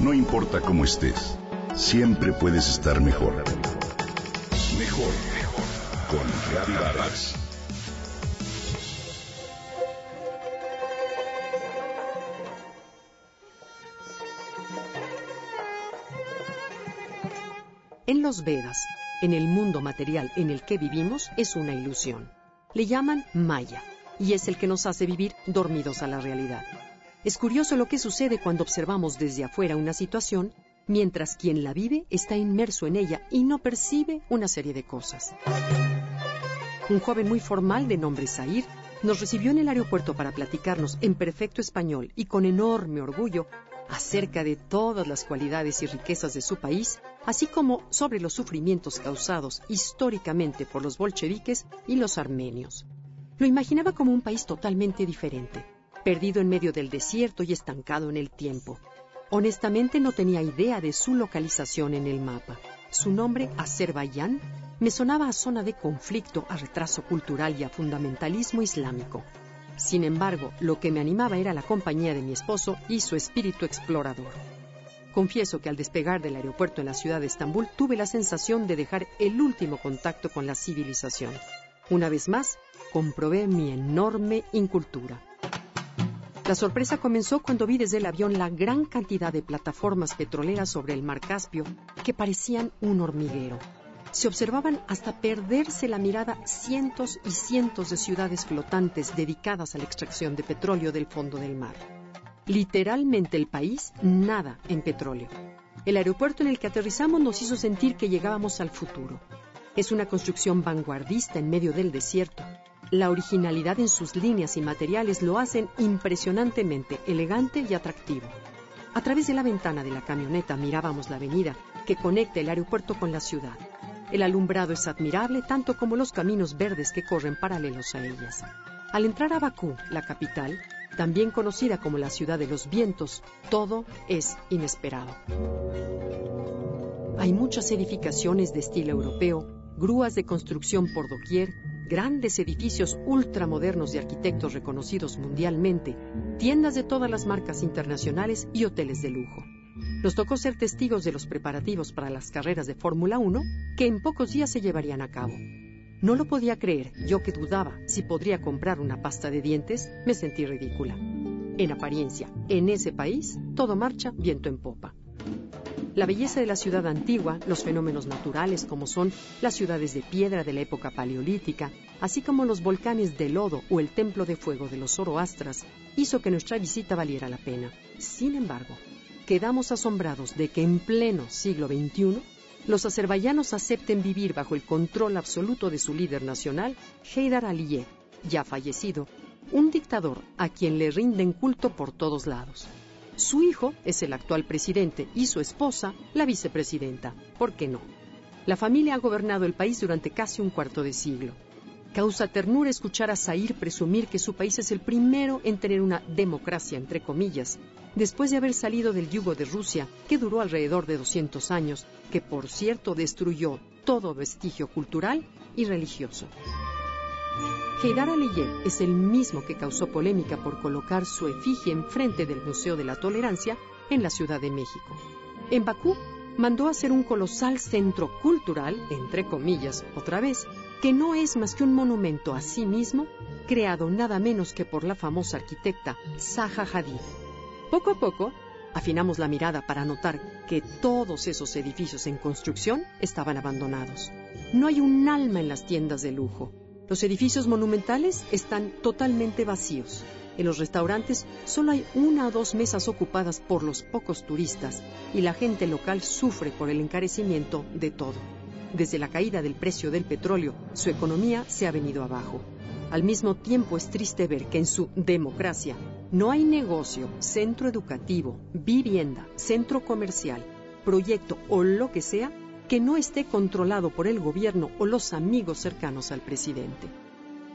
No importa cómo estés, siempre puedes estar mejor. Mejor, mejor. Con Reavivadas. En los Vedas, en el mundo material en el que vivimos, es una ilusión. Le llaman Maya, y es el que nos hace vivir dormidos a la realidad. Es curioso lo que sucede cuando observamos desde afuera una situación, mientras quien la vive está inmerso en ella y no percibe una serie de cosas. Un joven muy formal de nombre Zair nos recibió en el aeropuerto para platicarnos en perfecto español y con enorme orgullo acerca de todas las cualidades y riquezas de su país, así como sobre los sufrimientos causados históricamente por los bolcheviques y los armenios. Lo imaginaba como un país totalmente diferente, perdido en medio del desierto y estancado en el tiempo. Honestamente no tenía idea de su localización en el mapa. Su nombre, Azerbaiyán, me sonaba a zona de conflicto, a retraso cultural y a fundamentalismo islámico. Sin embargo, lo que me animaba era la compañía de mi esposo y su espíritu explorador. Confieso que al despegar del aeropuerto en la ciudad de Estambul tuve la sensación de dejar el último contacto con la civilización. Una vez más, comprobé mi enorme incultura. La sorpresa comenzó cuando vi desde el avión la gran cantidad de plataformas petroleras sobre el mar Caspio que parecían un hormiguero. Se observaban hasta perderse la mirada cientos y cientos de ciudades flotantes dedicadas a la extracción de petróleo del fondo del mar. Literalmente el país nada en petróleo. El aeropuerto en el que aterrizamos nos hizo sentir que llegábamos al futuro. Es una construcción vanguardista en medio del desierto, la originalidad en sus líneas y materiales lo hacen impresionantemente elegante y atractivo. A través de la ventana de la camioneta mirábamos la avenida que conecta el aeropuerto con la ciudad. El alumbrado es admirable tanto como los caminos verdes que corren paralelos a ellas. Al entrar a Bakú, la capital, también conocida como la ciudad de los vientos, todo es inesperado. Hay muchas edificaciones de estilo europeo, grúas de construcción por doquier, grandes edificios ultramodernos de arquitectos reconocidos mundialmente, tiendas de todas las marcas internacionales y hoteles de lujo. Nos tocó ser testigos de los preparativos para las carreras de Fórmula 1 que en pocos días se llevarían a cabo. No lo podía creer, yo que dudaba si podría comprar una pasta de dientes, me sentí ridícula. En apariencia, en ese país, todo marcha viento en popa. La belleza de la ciudad antigua, los fenómenos naturales como son las ciudades de piedra de la época paleolítica, así como los volcanes de lodo o el templo de fuego de los Zoroastras, hizo que nuestra visita valiera la pena. Sin embargo, quedamos asombrados de que en pleno siglo XXI los azerbaiyanos acepten vivir bajo el control absoluto de su líder nacional, Heydar Aliyev, ya fallecido, un dictador a quien le rinden culto por todos lados. Su hijo es el actual presidente y su esposa la vicepresidenta. ¿Por qué no? La familia ha gobernado el país durante casi un cuarto de siglo. Causa ternura escuchar a Zair presumir que su país es el primero en tener una democracia, entre comillas, después de haber salido del yugo de Rusia, que duró alrededor de 200 años, que por cierto destruyó todo vestigio cultural y religioso. Heydar Aliyev es el mismo que causó polémica por colocar su efigie enfrente del Museo de la Tolerancia en la Ciudad de México. En Bakú mandó hacer un colosal centro cultural, entre comillas, otra vez, que no es más que un monumento a sí mismo, creado nada menos que por la famosa arquitecta Zaha Hadid. Poco a poco, afinamos la mirada para notar que todos esos edificios en construcción estaban abandonados. No hay un alma en las tiendas de lujo. Los edificios monumentales están totalmente vacíos. En los restaurantes solo hay una o dos mesas ocupadas por los pocos turistas y la gente local sufre por el encarecimiento de todo. Desde la caída del precio del petróleo, su economía se ha venido abajo. Al mismo tiempo es triste ver que en su democracia no hay negocio, centro educativo, vivienda, centro comercial, proyecto o lo que sea que no esté controlado por el gobierno o los amigos cercanos al presidente.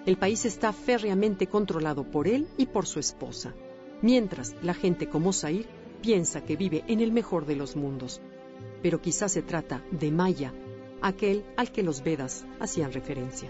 El país está férreamente controlado por él y por su esposa, mientras la gente como Zair piensa que vive en el mejor de los mundos. Pero quizás se trata de Maya, aquel al que los Vedas hacían referencia.